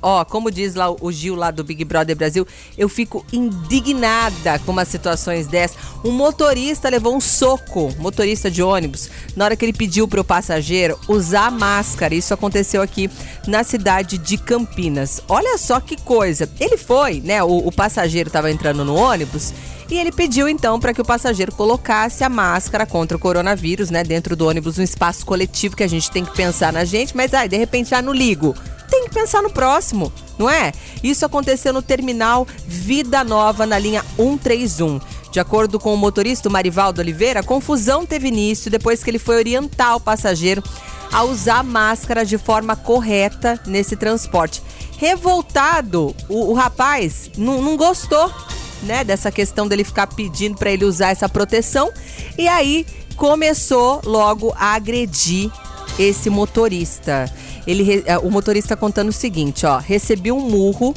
Ó, como diz lá o Gil lá do Big Brother Brasil, eu fico indignada com umas situações dessas. Um motorista levou um soco, motorista de ônibus, na hora que ele pediu para o passageiro usar máscara. Isso aconteceu aqui na cidade de Campinas. Olha só que coisa. Ele foi, né? O, o passageiro estava entrando no ônibus e ele pediu então para que o passageiro colocasse a máscara contra o coronavírus, né? Dentro do ônibus, um espaço coletivo que a gente tem que pensar na gente, mas ai, de repente já não ligo pensar no próximo, não é? Isso aconteceu no terminal Vida Nova, na linha 131. De acordo com o motorista Marivaldo Oliveira, a confusão teve início depois que ele foi orientar o passageiro a usar máscara de forma correta nesse transporte. Revoltado, o, o rapaz não, não gostou né, dessa questão dele ficar pedindo para ele usar essa proteção e aí começou logo a agredir esse motorista. Ele, é, o motorista contando o seguinte, ó, recebi um murro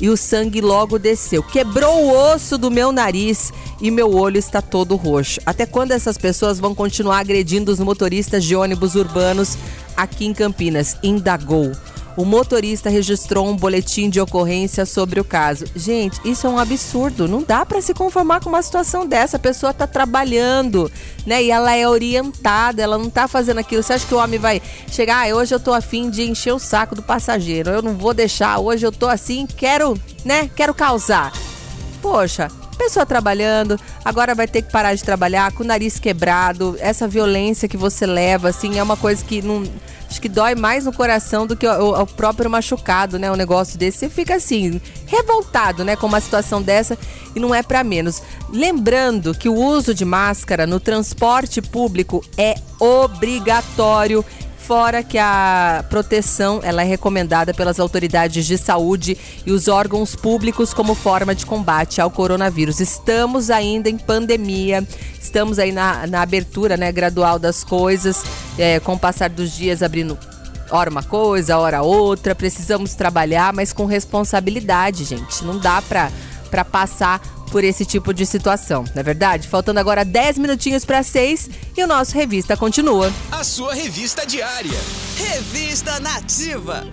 e o sangue logo desceu. Quebrou o osso do meu nariz e meu olho está todo roxo. Até quando essas pessoas vão continuar agredindo os motoristas de ônibus urbanos aqui em Campinas? Indagou o motorista registrou um boletim de ocorrência sobre o caso. Gente, isso é um absurdo. Não dá para se conformar com uma situação dessa. A pessoa tá trabalhando, né? E ela é orientada, ela não tá fazendo aquilo. Você acha que o homem vai chegar, ah, hoje eu tô afim de encher o saco do passageiro. Eu não vou deixar, hoje eu tô assim, quero, né? Quero causar. Poxa, pessoa trabalhando, agora vai ter que parar de trabalhar com o nariz quebrado. Essa violência que você leva, assim, é uma coisa que não acho que dói mais no coração do que o, o próprio machucado, né? Um negócio desse. Você fica assim, revoltado, né? Com uma situação dessa e não é para menos. Lembrando que o uso de máscara no transporte público é obrigatório fora que a proteção ela é recomendada pelas autoridades de saúde e os órgãos públicos como forma de combate ao coronavírus. Estamos ainda em pandemia, estamos aí na, na abertura né, gradual das coisas, é, com o passar dos dias abrindo hora uma coisa, hora outra. Precisamos trabalhar, mas com responsabilidade, gente. Não dá para para passar por esse tipo de situação, não é verdade? Faltando agora 10 minutinhos para 6 e o nosso Revista continua. A sua revista diária. Revista Nativa.